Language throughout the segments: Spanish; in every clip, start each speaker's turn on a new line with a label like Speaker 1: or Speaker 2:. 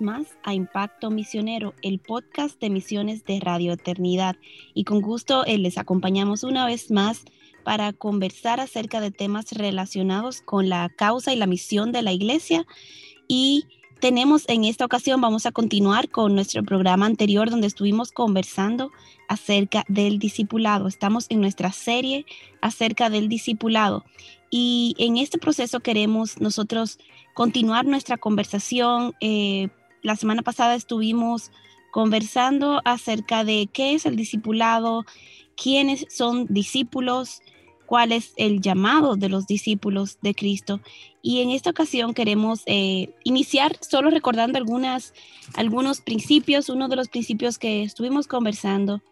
Speaker 1: Más a Impacto Misionero, el podcast de misiones de Radio Eternidad. Y con gusto eh, les acompañamos una vez más para conversar acerca de temas relacionados con la causa y la misión de la iglesia. Y tenemos en esta ocasión, vamos a continuar con nuestro programa anterior donde estuvimos conversando acerca del discipulado. Estamos en nuestra serie acerca del discipulado. Y en este proceso queremos nosotros continuar nuestra conversación. Eh, la semana pasada estuvimos conversando acerca de qué es el discipulado, quiénes son discípulos, cuál es el llamado de los discípulos de Cristo. Y en esta ocasión queremos eh, iniciar solo recordando algunas, algunos principios. Uno de los principios que estuvimos conversando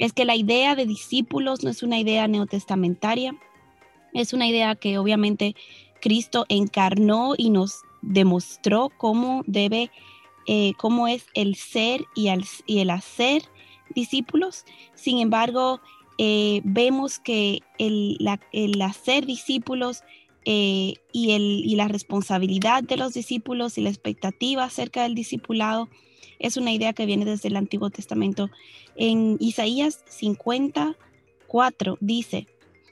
Speaker 1: es que la idea de discípulos no es una idea neotestamentaria, es una idea que obviamente Cristo encarnó y nos demostró cómo debe, eh, cómo es el ser y el, hacer discípulos. Sin embargo, eh, vemos que el, hacer discípulos eh, y, y la responsabilidad de los discípulos y la expectativa acerca del discipulado es una idea que viene desde el Antiguo Testamento. En Isaías 54 dice,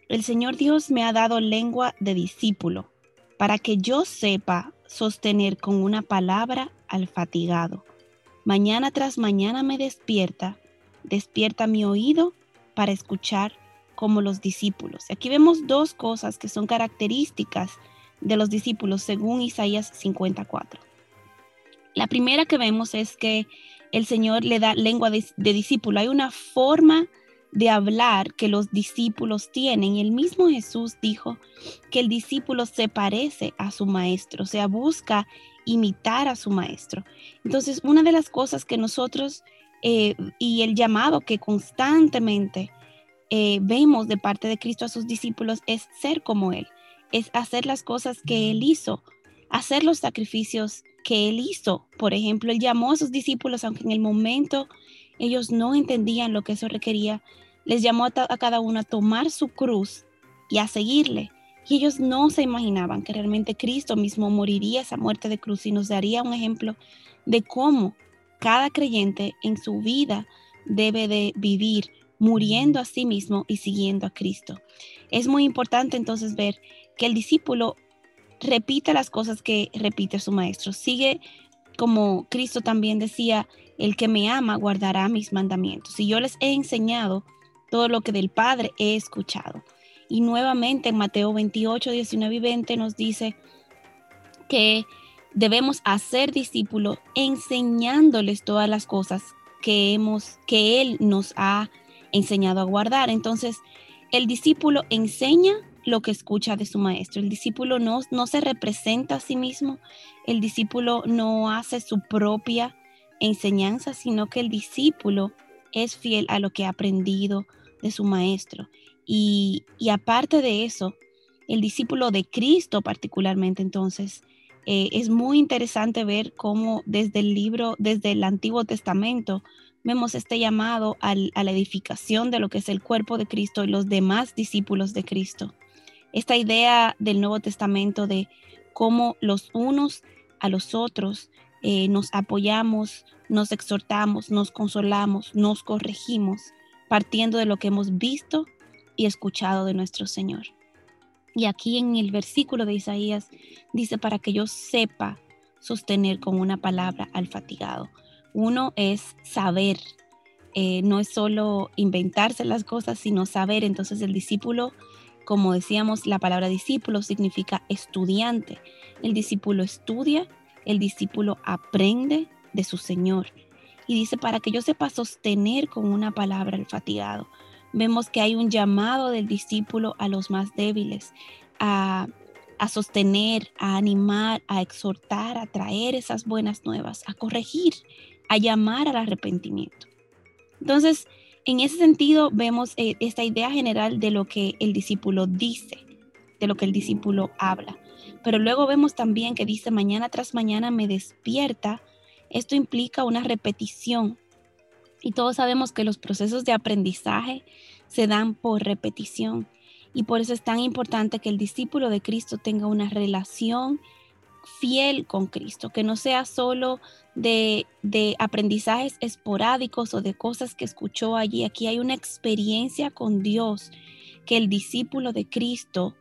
Speaker 1: el Señor Dios me ha dado lengua de discípulo para que yo sepa sostener con una palabra al fatigado. Mañana tras mañana me despierta, despierta mi oído para escuchar como los discípulos. Aquí vemos dos cosas que son características de los discípulos según Isaías 54. La primera que vemos es que el Señor le da lengua de, discípulo. Hay una forma de hablar que los discípulos tienen. Y el mismo Jesús dijo que el discípulo se parece a su maestro, o sea, busca imitar a su maestro. Entonces, una de las cosas que nosotros eh, y el llamado que constantemente eh, vemos de parte de Cristo a sus discípulos es ser como Él, es hacer las cosas que Él hizo, hacer los sacrificios que Él hizo. Por ejemplo, Él llamó a sus discípulos, aunque en el momento ellos no entendían lo que eso requería. Les llamó a, cada uno a tomar su cruz y a seguirle. Y ellos no se imaginaban que realmente Cristo mismo moriría esa muerte de cruz y nos daría un ejemplo de cómo cada creyente en su vida debe de vivir muriendo a sí mismo y siguiendo a Cristo. Es muy importante entonces ver que el discípulo repite las cosas que repite su maestro, sigue como Cristo también decía, el que me ama guardará mis mandamientos. Y yo les he enseñado todo lo que del Padre he escuchado. Y nuevamente en Mateo 28, 19 y 20 nos dice que debemos hacer discípulos enseñándoles todas las cosas que hemos que él nos ha enseñado a guardar. Entonces, el discípulo enseña lo que escucha de su maestro. El discípulo no, no se representa a sí mismo, el discípulo no hace su propia enseñanza, sino que el discípulo es fiel a lo que ha aprendido de su maestro. Y, aparte de eso, el discípulo de Cristo particularmente, entonces, eh, es muy interesante ver cómo desde el libro, desde el Antiguo Testamento, vemos este llamado a la edificación de lo que es el cuerpo de Cristo y los demás discípulos de Cristo. Esta idea del Nuevo Testamento de cómo los unos a los otros eh, nos apoyamos, nos exhortamos, nos consolamos, nos corregimos, partiendo de lo que hemos visto y escuchado de nuestro Señor. Y aquí en el versículo de Isaías dice para que yo sepa sostener con una palabra al fatigado. Uno es saber, eh, no es solo inventarse las cosas, sino saber. Entonces el discípulo, como decíamos, la palabra discípulo significa estudiante. El discípulo estudia el discípulo aprende de su Señor. Y dice, para que yo sepa sostener con una palabra el fatigado. Vemos que hay un llamado del discípulo a los más débiles, a, a sostener, a animar, a exhortar, a traer esas buenas nuevas, a corregir, a llamar al arrepentimiento. Entonces, en ese sentido, vemos eh, esta idea general de lo que el discípulo dice, de lo que el discípulo habla. Pero luego vemos también que dice, mañana tras mañana me despierta. Esto implica una repetición. Y todos sabemos que los procesos de aprendizaje se dan por repetición. Y por eso es tan importante que el discípulo de Cristo tenga una relación fiel con Cristo, que no sea solo de, de, aprendizajes esporádicos o de cosas que escuchó allí. Aquí hay una experiencia con Dios que el discípulo de Cristo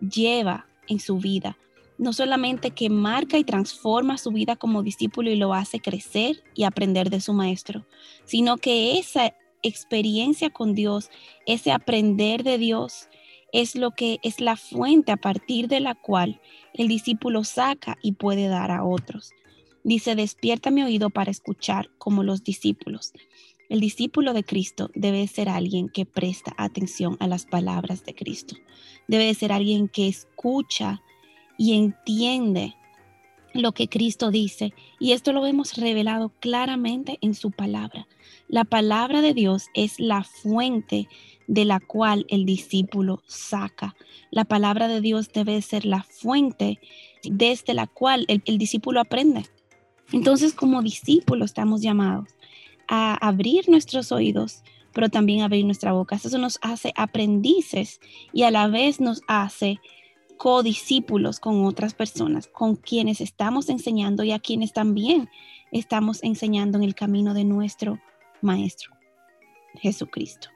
Speaker 1: lleva en su vida. No solamente que marca y transforma su vida como discípulo y lo hace crecer y aprender de su maestro, sino que esa experiencia con Dios, ese aprender de Dios, es lo que es la fuente a partir de la cual el discípulo saca y puede dar a otros. Dice, despierta mi oído para escuchar como los discípulos. El discípulo de Cristo debe ser alguien que presta atención a las palabras de Cristo. Debe ser alguien que escucha y entiende lo que Cristo dice. Y esto lo vemos revelado claramente en su palabra. La palabra de Dios es la fuente de la cual el discípulo saca. La palabra de Dios debe ser la fuente desde la cual el, discípulo aprende. Entonces, como discípulos estamos llamados a abrir nuestros oídos, pero también abrir nuestra boca. Eso nos hace aprendices y a la vez nos hace codiscípulos con otras personas, con quienes estamos enseñando y a quienes también estamos enseñando en el camino de nuestro Maestro, Jesucristo.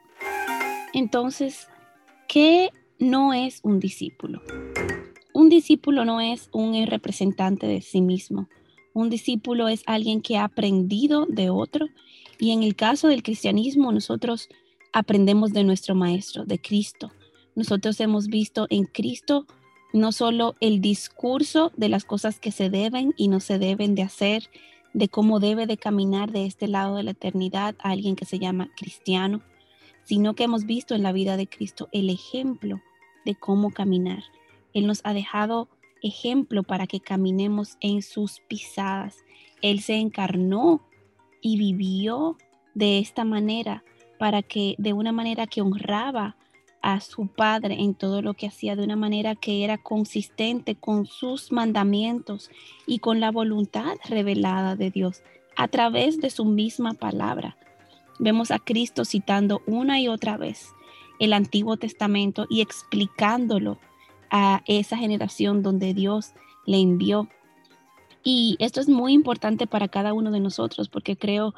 Speaker 1: Entonces, ¿qué no es un discípulo? Un discípulo no es un representante de sí mismo. Un discípulo es alguien que ha aprendido de otro y en el caso del cristianismo nosotros aprendemos de nuestro Maestro, de Cristo. Nosotros hemos visto en Cristo no solo el discurso de las cosas que se deben y no se deben de hacer, de cómo debe de caminar de este lado de la eternidad a alguien que se llama cristiano, sino que hemos visto en la vida de Cristo el ejemplo de cómo caminar. Él nos ha dejado ejemplo para que caminemos en sus pisadas. Él se encarnó y vivió de esta manera para que de una manera que honraba a su Padre en todo lo que hacía, de una manera que era consistente con sus mandamientos y con la voluntad revelada de Dios a través de su misma palabra. Vemos a Cristo citando una y otra vez el Antiguo Testamento y explicándolo a esa generación donde Dios le envió. Y esto es muy importante para cada uno de nosotros porque creo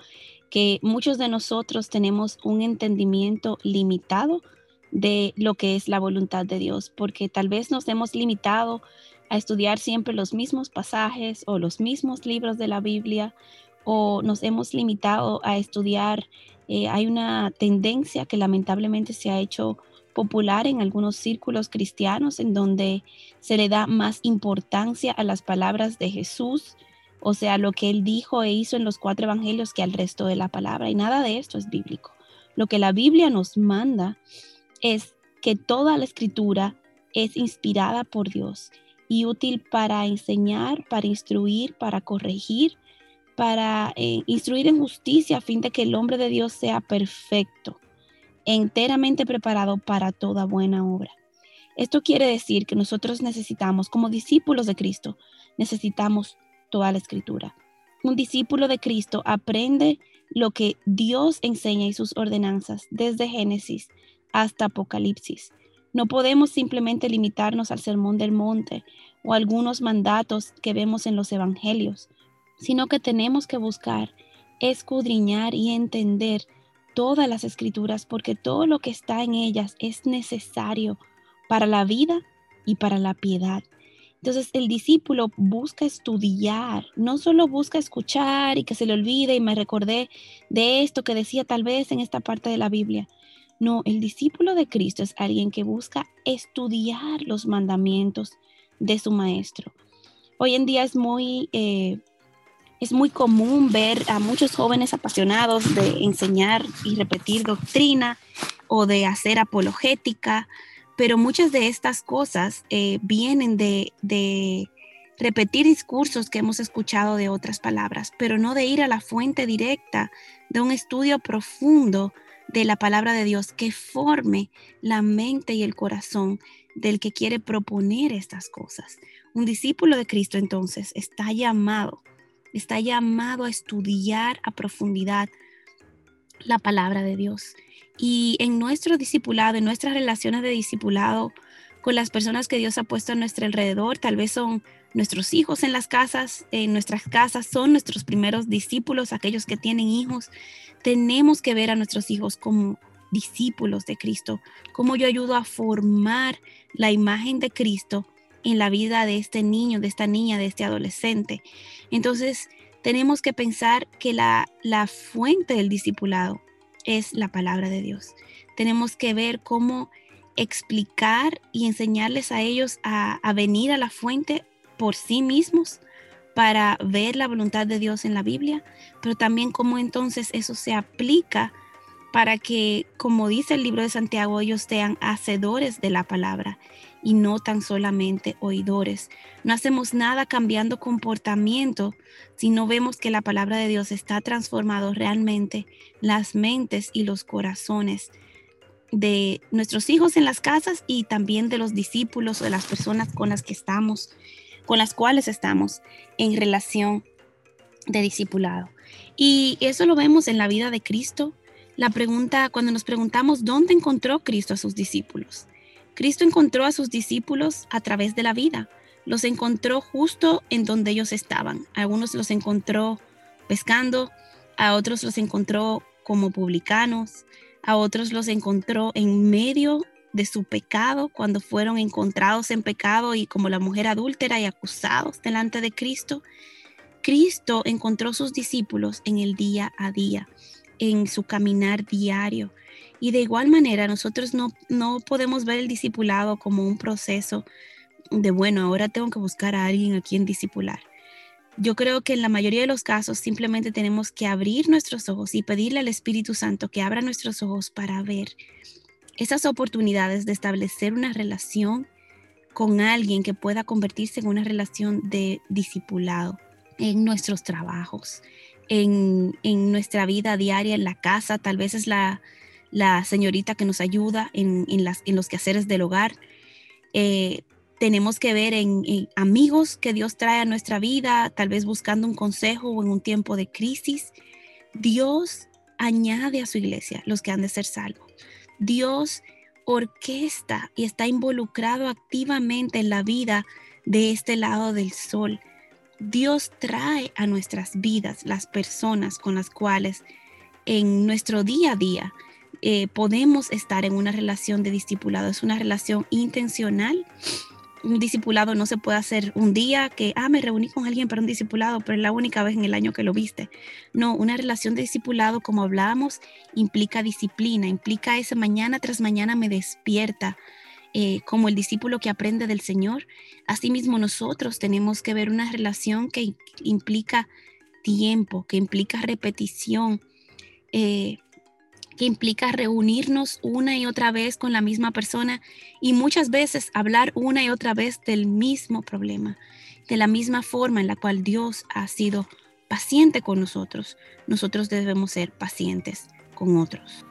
Speaker 1: que muchos de nosotros tenemos un entendimiento limitado de lo que es la voluntad de Dios, porque tal vez nos hemos limitado a estudiar siempre los mismos pasajes o los mismos libros de la Biblia o nos hemos limitado a estudiar. Eh, hay una tendencia que lamentablemente se ha hecho popular en algunos círculos cristianos en donde se le da más importancia a las palabras de Jesús, o sea, lo que él dijo e hizo en los cuatro evangelios que al resto de la palabra. Y nada de esto es bíblico. Lo que la Biblia nos manda es que toda la escritura es inspirada por Dios y útil para enseñar, para instruir, para corregir, para eh, instruir en justicia a fin de que el hombre de Dios sea perfecto, enteramente preparado para toda buena obra. Esto quiere decir que nosotros necesitamos, como discípulos de Cristo, necesitamos toda la escritura. Un discípulo de Cristo aprende lo que Dios enseña y sus ordenanzas desde Génesis hasta Apocalipsis. No podemos simplemente limitarnos al sermón del monte o algunos mandatos que vemos en los evangelios sino que tenemos que buscar, escudriñar y entender todas las escrituras, porque todo lo que está en ellas es necesario para la vida y para la piedad. Entonces el discípulo busca estudiar, no solo busca escuchar y que se le olvide y me recordé de esto que decía tal vez en esta parte de la Biblia. No, el discípulo de Cristo es alguien que busca estudiar los mandamientos de su maestro. Hoy en día es muy eh, es muy común ver a muchos jóvenes apasionados de enseñar y repetir doctrina o de hacer apologética, pero muchas de estas cosas eh, vienen de, repetir discursos que hemos escuchado de otras palabras, pero no de ir a la fuente directa de un estudio profundo de la palabra de Dios que forme la mente y el corazón del que quiere proponer estas cosas. Un discípulo de Cristo entonces está llamado, está llamado a estudiar a profundidad la palabra de Dios. Y en nuestro discipulado, en nuestras relaciones de discipulado con las personas que Dios ha puesto a nuestro alrededor, tal vez son nuestros hijos en las casas, en nuestras casas, son nuestros primeros discípulos, aquellos que tienen hijos. Tenemos que ver a nuestros hijos como discípulos de Cristo, cómo yo ayudo a formar la imagen de Cristo en la vida de este niño, de esta niña, de este adolescente. Entonces, tenemos que pensar que la, la fuente del discipulado es la palabra de Dios. Tenemos que ver cómo explicar y enseñarles a ellos a, a venir a la fuente por sí mismos para ver la voluntad de Dios en la Biblia, pero también cómo entonces eso se aplica para que, como dice el libro de Santiago, ellos sean hacedores de la palabra y no tan solamente oidores. No hacemos nada cambiando comportamiento si no vemos que la palabra de Dios está transformando realmente las mentes y los corazones de nuestros hijos en las casas y también de los discípulos o de las personas con las que estamos, con las cuales estamos en relación de discipulado. Y eso lo vemos en la vida de Cristo. La pregunta, cuando nos preguntamos, ¿dónde encontró Cristo a sus discípulos? Cristo encontró a sus discípulos a través de la vida. Los encontró justo en donde ellos estaban. algunos los encontró pescando, a otros los encontró como publicanos, a otros los encontró en medio de su pecado cuando fueron encontrados en pecado y como la mujer adúltera y acusados delante de Cristo. Cristo encontró sus discípulos en el día a día, en su caminar diario. Y de igual manera, nosotros no, no podemos ver el discipulado como un proceso de, bueno, ahora tengo que buscar a alguien a quien discipular. Yo creo que en la mayoría de los casos simplemente tenemos que abrir nuestros ojos y pedirle al Espíritu Santo que abra nuestros ojos para ver esas oportunidades de establecer una relación con alguien que pueda convertirse en una relación de discipulado en nuestros trabajos, en, en nuestra vida diaria, en la casa, tal vez es la, la señorita que nos ayuda en, las, en los quehaceres del hogar. Eh, tenemos que ver en, amigos que Dios trae a nuestra vida, tal vez buscando un consejo o en un tiempo de crisis. Dios añade a su iglesia los que han de ser salvos. Dios orquesta y está involucrado activamente en la vida de este lado del sol. Dios trae a nuestras vidas las personas con las cuales en nuestro día a día eh, podemos estar en una relación de discipulado. Es una relación intencional. Un discipulado no se puede hacer un día que, ah, me reuní con alguien para un discipulado, pero es la única vez en el año que lo viste. No, una relación de discipulado, como hablábamos, implica disciplina, implica ese mañana tras mañana me despierta. Eh, como el discípulo que aprende del Señor, asimismo nosotros tenemos que ver una relación que implica tiempo, que implica repetición, eh, que implica reunirnos una y otra vez con la misma persona y muchas veces hablar una y otra vez del mismo problema, de la misma forma en la cual Dios ha sido paciente con nosotros. Nosotros debemos ser pacientes con otros.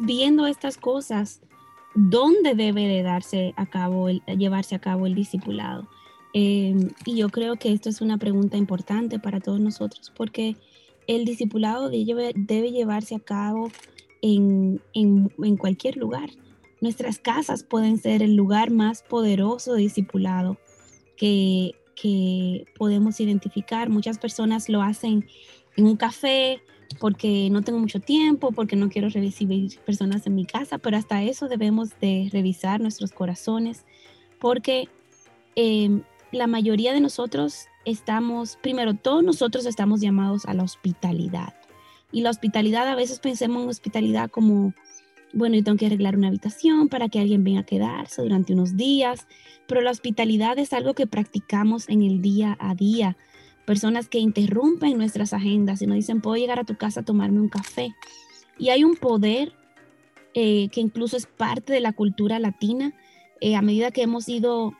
Speaker 1: Viendo estas cosas, ¿dónde debe de darse a cabo el, llevarse a cabo el discipulado? Em, y yo creo que esto es una pregunta importante para todos nosotros porque el discipulado debe, llevarse a cabo en, en, en, cualquier lugar. Nuestras casas pueden ser el lugar más poderoso de discipulado que, que podemos identificar. Muchas personas lo hacen en un café porque no tengo mucho tiempo, porque no quiero recibir personas en mi casa, pero hasta eso debemos de revisar nuestros corazones porque em, la mayoría de nosotros estamos, primero, todos nosotros estamos llamados a la hospitalidad. Y la hospitalidad, a veces pensemos en hospitalidad como, bueno, yo tengo que arreglar una habitación para que alguien venga a quedarse durante unos días, pero la hospitalidad es algo que practicamos en el día a día. Personas que interrumpen nuestras agendas y nos dicen, puedo llegar a tu casa a tomarme un café. Y hay un poder eh, que incluso es parte de la cultura latina. Eh, a medida que hemos ido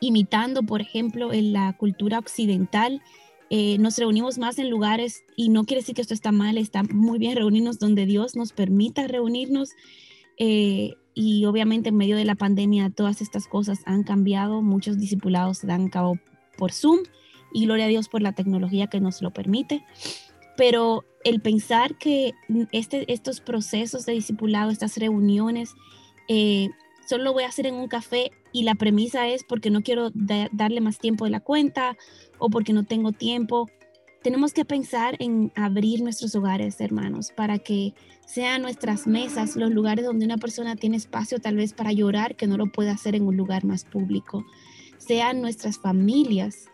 Speaker 1: imitando, por ejemplo, en la cultura occidental. Eh, nos reunimos más en lugares, y no quiere decir que esto está mal, está muy bien reunirnos donde Dios nos permita reunirnos. Eh, y obviamente en medio de la pandemia todas estas cosas han cambiado, muchos discipulados se dan cabo por Zoom y gloria a Dios por la tecnología que nos lo permite. Pero el pensar que este, estos procesos de discipulado, estas reuniones, eh, solo lo voy a hacer en un café y la premisa es porque no quiero darle más tiempo de la cuenta o porque no tengo tiempo. Tenemos que pensar en abrir nuestros hogares, hermanos, para que sean nuestras mesas los lugares donde una persona tiene espacio tal vez para llorar que no lo puede hacer en un lugar más público. Sean nuestras familias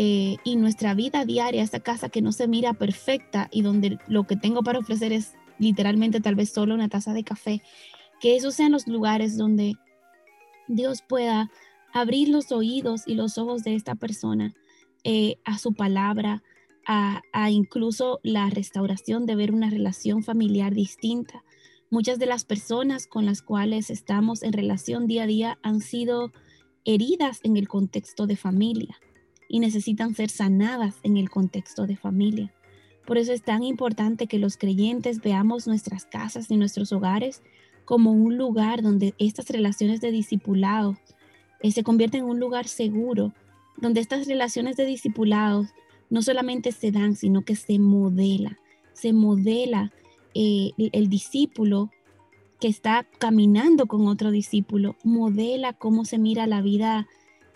Speaker 1: eh, y nuestra vida diaria, esta casa que no se mira perfecta y donde lo que tengo para ofrecer es literalmente tal vez solo una taza de café que esos sean los lugares donde Dios pueda abrir los oídos y los ojos de esta persona eh, a su palabra, a, a, incluso la restauración de ver una relación familiar distinta. Muchas de las personas con las cuales estamos en relación día a día han sido heridas en el contexto de familia y necesitan ser sanadas en el contexto de familia. Por eso es tan importante que los creyentes veamos nuestras casas y nuestros hogares como un lugar donde estas relaciones de discipulado eh, se convierten en un lugar seguro, donde estas relaciones de discipulado no solamente se dan, sino que se modela, se modela eh, el, discípulo que está caminando con otro discípulo, modela cómo se mira la vida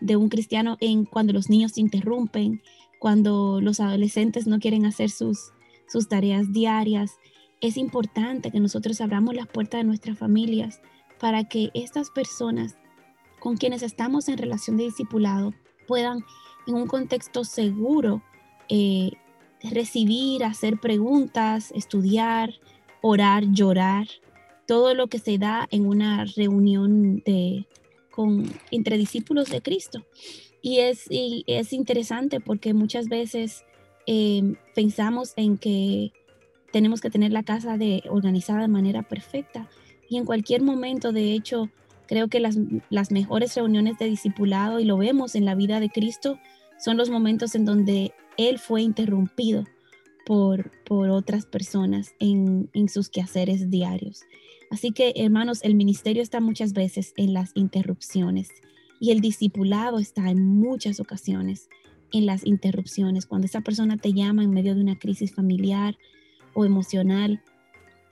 Speaker 1: de un cristiano en cuando los niños se interrumpen, cuando los adolescentes no quieren hacer sus, sus tareas diarias, es importante que nosotros abramos las puertas de nuestras familias para que estas personas con quienes estamos en relación de discipulado puedan en un contexto seguro eh, recibir, hacer preguntas, estudiar, orar, llorar, todo lo que se da en una reunión de, con, entre discípulos de Cristo. Y es, es interesante porque muchas veces eh, pensamos en que tenemos que tener la casa de, organizada de manera perfecta. Y en cualquier momento, de hecho, creo que las, las mejores reuniones de discipulado, y lo vemos en la vida de Cristo, son los momentos en donde Él fue interrumpido por, por otras personas en, en sus quehaceres diarios. Así que, hermanos, el ministerio está muchas veces en las interrupciones y el discipulado está en muchas ocasiones en las interrupciones. Cuando esa persona te llama en medio de una crisis familiar, o emocional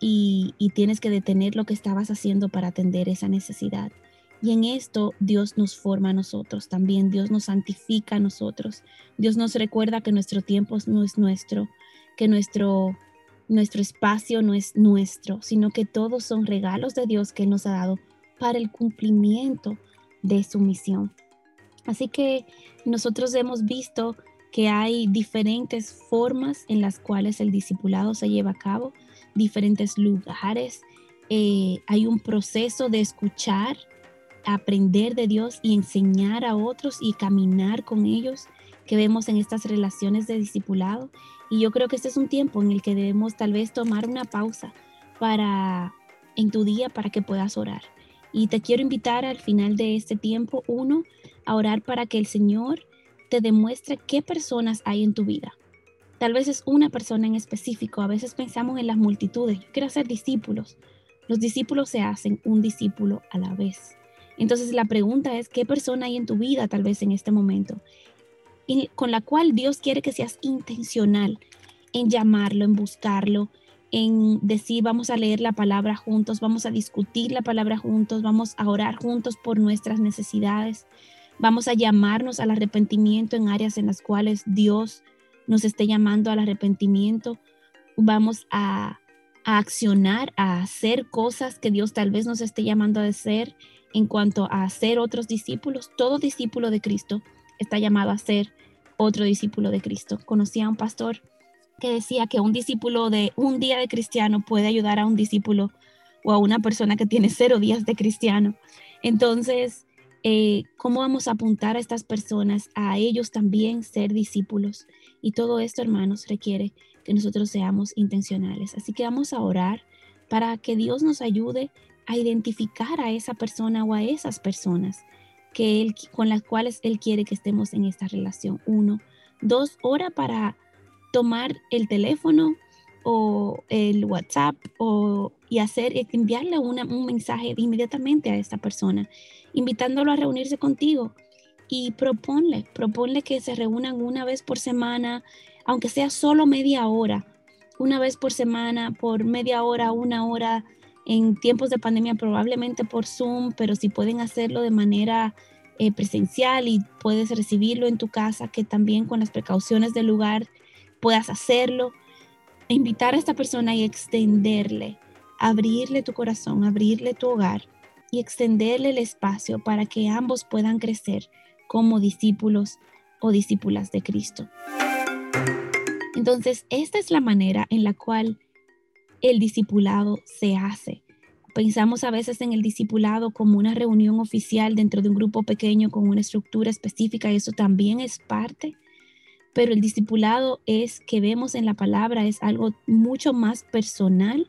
Speaker 1: y, tienes que detener lo que estabas haciendo para atender esa necesidad. Y en esto Dios nos forma a nosotros también, Dios nos santifica a nosotros, Dios nos recuerda que nuestro tiempo no es nuestro, que nuestro, nuestro espacio no es nuestro, sino que todos son regalos de Dios que nos ha dado para el cumplimiento de su misión. Así que nosotros hemos visto que hay diferentes formas en las cuales el discipulado se lleva a cabo, diferentes lugares. Eh, hay un proceso de escuchar, aprender de Dios y enseñar a otros y caminar con ellos que vemos en estas relaciones de discipulado. Y yo creo que este es un tiempo en el que debemos tal vez tomar una pausa para en tu día para que puedas orar. Y te quiero invitar al final de este tiempo, uno, a orar para que el Señor te demuestre qué personas hay en tu vida. Tal vez es una persona en específico, a veces pensamos en las multitudes, yo quiero hacer discípulos, Los discípulos se hacen un discípulo a la vez. Entonces la pregunta es, ¿qué persona hay en tu vida tal vez en este momento con la cual Dios quiere que seas intencional en llamarlo, en buscarlo, en decir vamos a leer la palabra juntos, vamos a discutir la palabra juntos, vamos a orar juntos por nuestras necesidades, vamos a llamarnos al arrepentimiento en áreas en las cuales Dios nos esté llamando al arrepentimiento, vamos a, a accionar, a hacer cosas que Dios tal vez nos esté llamando a hacer en cuanto a ser otros discípulos. Todo discípulo de Cristo está llamado a ser otro discípulo de Cristo. Conocí a un pastor que decía que un discípulo de un día de cristiano puede ayudar a un discípulo o a una persona que tiene cero días de cristiano. Entonces, eh, ¿cómo vamos a apuntar a estas personas, a ellos también ser discípulos? Y todo esto, hermanos, requiere que nosotros seamos intencionales. Así que vamos a orar para que Dios nos ayude a identificar a esa persona o a esas personas que él, con las cuales Él quiere que estemos en esta relación. Uno. Dos, hora para tomar el teléfono o el WhatsApp o, y hacer, enviarle un mensaje inmediatamente a esta persona, invitándolo a reunirse contigo y proponle, proponle que se reúnan una vez por semana, aunque sea solo media hora, una vez por semana, por media hora, una hora, en tiempos de pandemia probablemente por Zoom, pero si pueden hacerlo de manera eh, presencial y puedes recibirlo en tu casa, que también con las precauciones del lugar puedas hacerlo. Invitar a esta persona y extenderle, abrirle tu corazón, abrirle tu hogar y extenderle el espacio para que ambos puedan crecer como discípulos o discípulas de Cristo. Entonces, esta es la manera en la cual el discipulado se hace. Pensamos a veces en el discipulado como una reunión oficial dentro de un grupo pequeño con una estructura específica y eso también es parte, pero el discipulado es que vemos en la palabra es algo mucho más personal,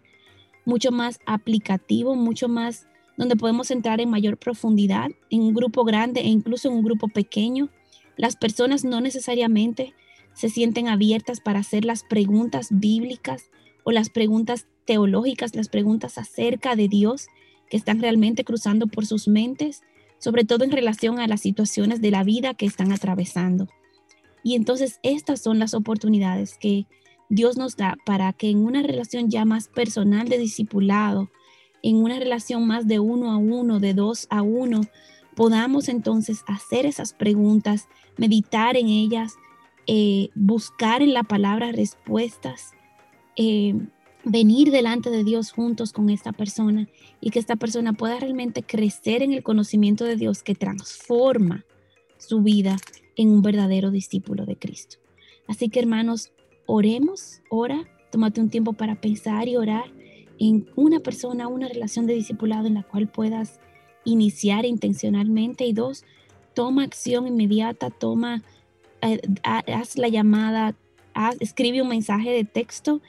Speaker 1: mucho más aplicativo, mucho más donde podemos entrar en mayor profundidad en un grupo grande e incluso en un grupo pequeño. Las personas no necesariamente se sienten abiertas para hacer las preguntas bíblicas o las preguntas teológicas, las preguntas acerca de Dios que están realmente cruzando por sus mentes, sobre todo en relación a las situaciones de la vida que están atravesando. Y entonces estas son las oportunidades que Dios nos da para que en una relación ya más personal de discipulado, en una relación más de uno a uno, de dos a uno, podamos entonces hacer esas preguntas, meditar en ellas, eh, buscar en la palabra respuestas eh, venir delante de Dios juntos con esta persona y que esta persona pueda realmente crecer en el conocimiento de Dios que transforma su vida en un verdadero discípulo de Cristo. Así que hermanos, oremos, ora, tómate un tiempo para pensar y orar en una persona, una relación de discipulado en la cual puedas iniciar intencionalmente y dos, toma acción inmediata, toma, eh, haz la llamada, escribe un mensaje de texto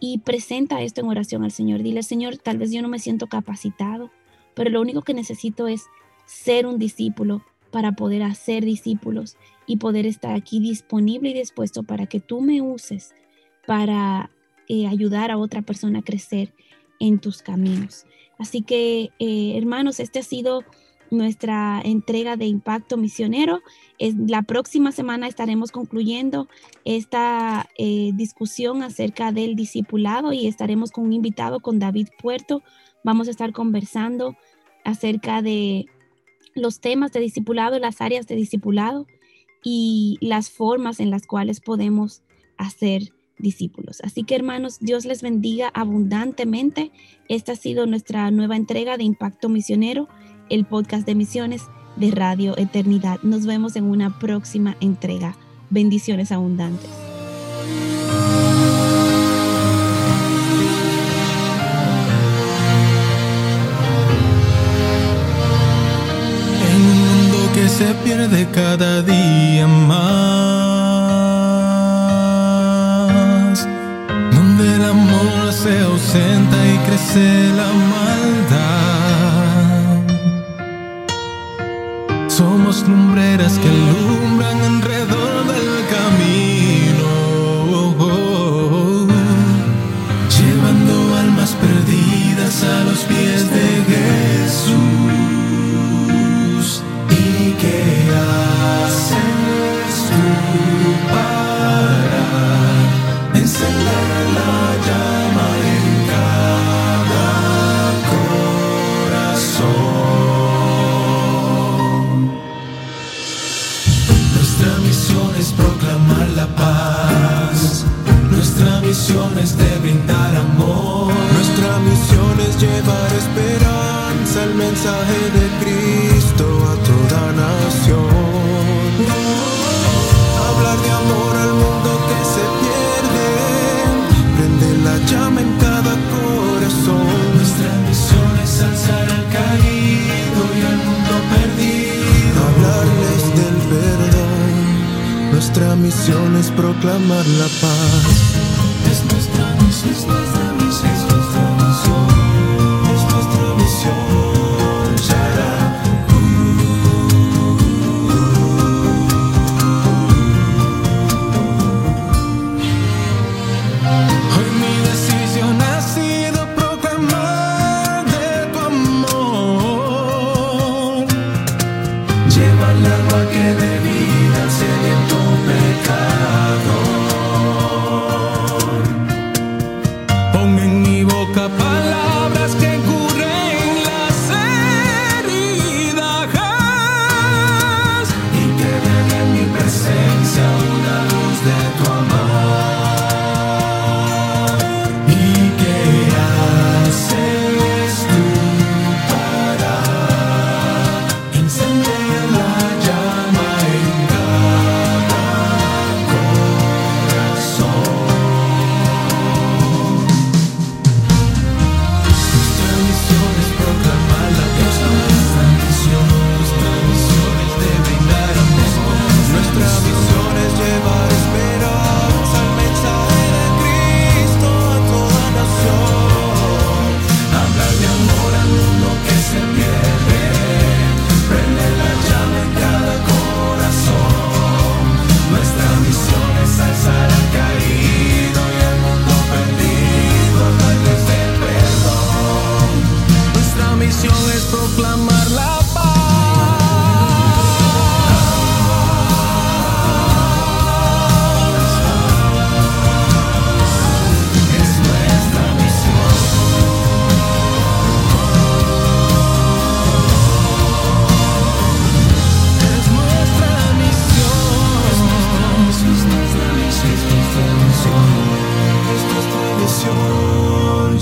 Speaker 1: y presenta esto en oración al Señor. Dile, Señor, tal vez yo no me siento capacitado, pero lo único que necesito es ser un discípulo para poder hacer discípulos y poder estar aquí disponible y dispuesto para que tú me uses para eh, ayudar a otra persona a crecer en tus caminos. Así que, eh, hermanos, este ha sido nuestra entrega de impacto misionero. la próxima semana estaremos concluyendo esta eh, discusión acerca del discipulado y estaremos con un invitado, con David Puerto. Vamos a estar conversando acerca de los temas de discipulado, las áreas de discipulado y las formas en las cuales podemos hacer discípulos. Así que hermanos, Dios les bendiga abundantemente. Esta ha sido nuestra nueva entrega de Impacto Misionero el podcast de misiones de Radio Eternidad. Nos vemos en una próxima entrega. Bendiciones abundantes.
Speaker 2: En un mundo que se pierde cada día más, donde el amor se ausenta y crece la maldad. Somos lumbreras que alumbran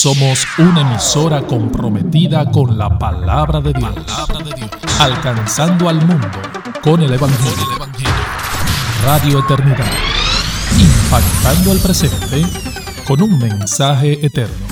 Speaker 3: Somos una emisora comprometida con la palabra de Dios, alcanzando al mundo con el, Evangelio. Radio Eternidad, impactando el presente con un mensaje eterno.